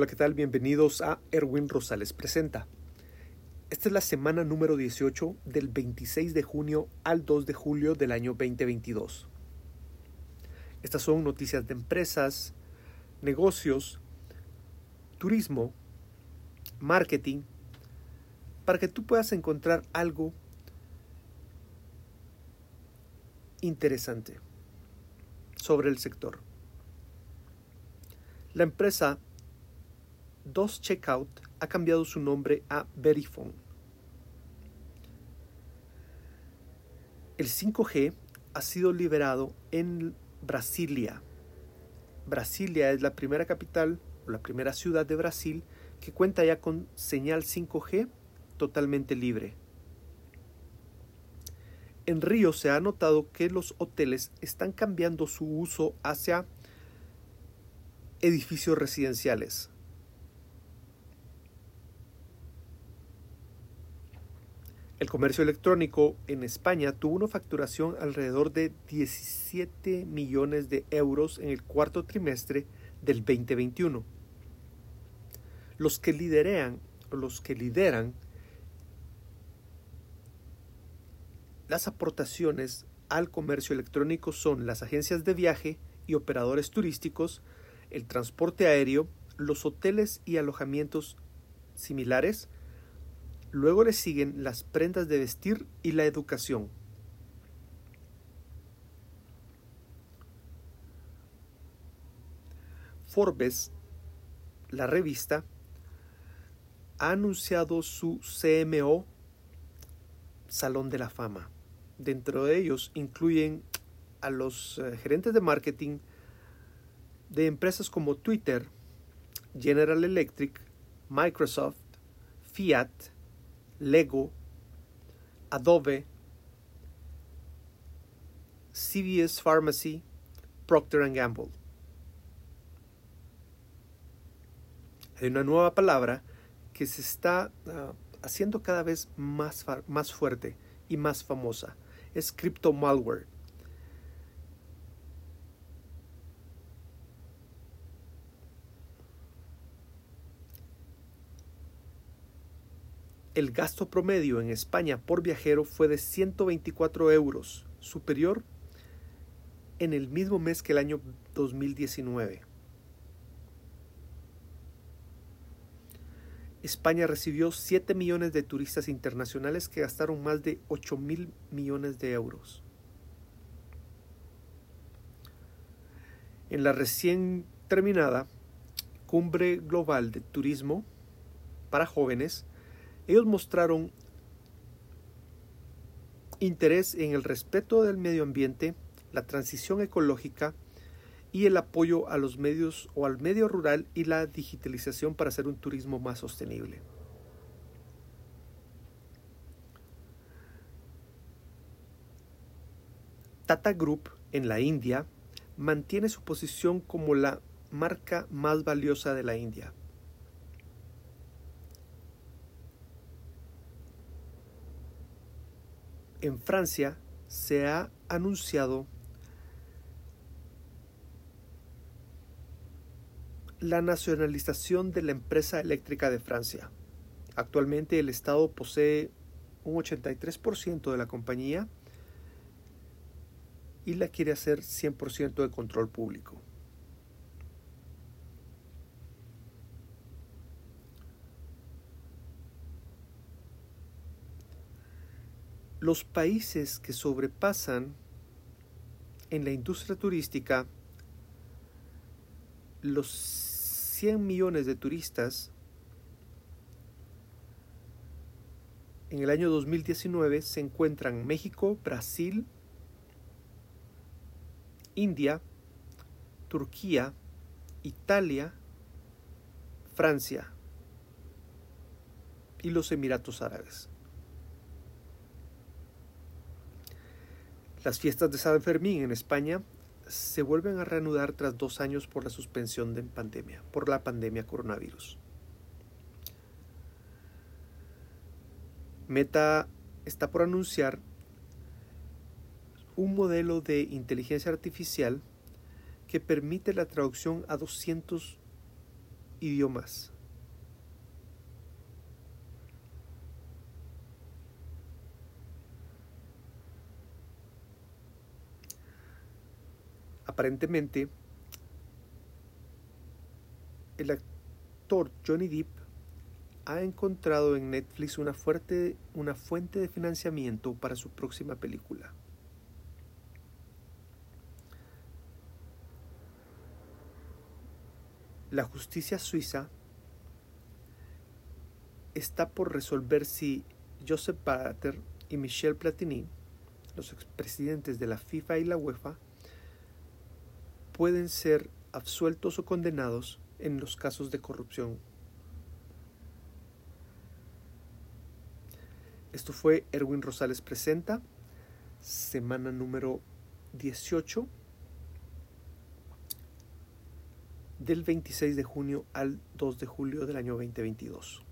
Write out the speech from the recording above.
Hola, ¿qué tal? Bienvenidos a Erwin Rosales Presenta. Esta es la semana número 18 del 26 de junio al 2 de julio del año 2022. Estas son noticias de empresas, negocios, turismo, marketing, para que tú puedas encontrar algo interesante sobre el sector. La empresa Dos Checkout ha cambiado su nombre a Verifone. El 5G ha sido liberado en Brasilia. Brasilia es la primera capital o la primera ciudad de Brasil que cuenta ya con señal 5G totalmente libre. En Río se ha notado que los hoteles están cambiando su uso hacia edificios residenciales. Comercio electrónico en España tuvo una facturación alrededor de 17 millones de euros en el cuarto trimestre del 2021. Los que lideran, los que lideran las aportaciones al comercio electrónico son las agencias de viaje y operadores turísticos, el transporte aéreo, los hoteles y alojamientos similares, Luego le siguen las prendas de vestir y la educación. Forbes, la revista, ha anunciado su CMO Salón de la Fama. Dentro de ellos incluyen a los eh, gerentes de marketing de empresas como Twitter, General Electric, Microsoft, Fiat, Lego, Adobe, CVS Pharmacy, Procter Gamble. Hay una nueva palabra que se está ah, haciendo cada vez más, más fuerte y más famosa. Es crypto malware. El gasto promedio en España por viajero fue de 124 euros, superior en el mismo mes que el año 2019. España recibió 7 millones de turistas internacionales que gastaron más de 8 mil millones de euros. En la recién terminada Cumbre Global de Turismo para Jóvenes, ellos mostraron interés en el respeto del medio ambiente, la transición ecológica y el apoyo a los medios o al medio rural y la digitalización para hacer un turismo más sostenible. Tata Group en la India mantiene su posición como la marca más valiosa de la India. En Francia se ha anunciado la nacionalización de la empresa eléctrica de Francia. Actualmente el Estado posee un 83% de la compañía y la quiere hacer 100% de control público. Los países que sobrepasan en la industria turística los 100 millones de turistas en el año 2019 se encuentran México, Brasil, India, Turquía, Italia, Francia y los Emiratos Árabes. Las fiestas de San Fermín en España se vuelven a reanudar tras dos años por la suspensión de pandemia, por la pandemia coronavirus. Meta está por anunciar un modelo de inteligencia artificial que permite la traducción a 200 idiomas. Aparentemente, el actor Johnny Depp ha encontrado en Netflix una, una fuente de financiamiento para su próxima película. La justicia suiza está por resolver si Joseph Blatter y Michel Platini, los expresidentes de la FIFA y la UEFA, pueden ser absueltos o condenados en los casos de corrupción. Esto fue Erwin Rosales Presenta, semana número 18, del 26 de junio al 2 de julio del año 2022.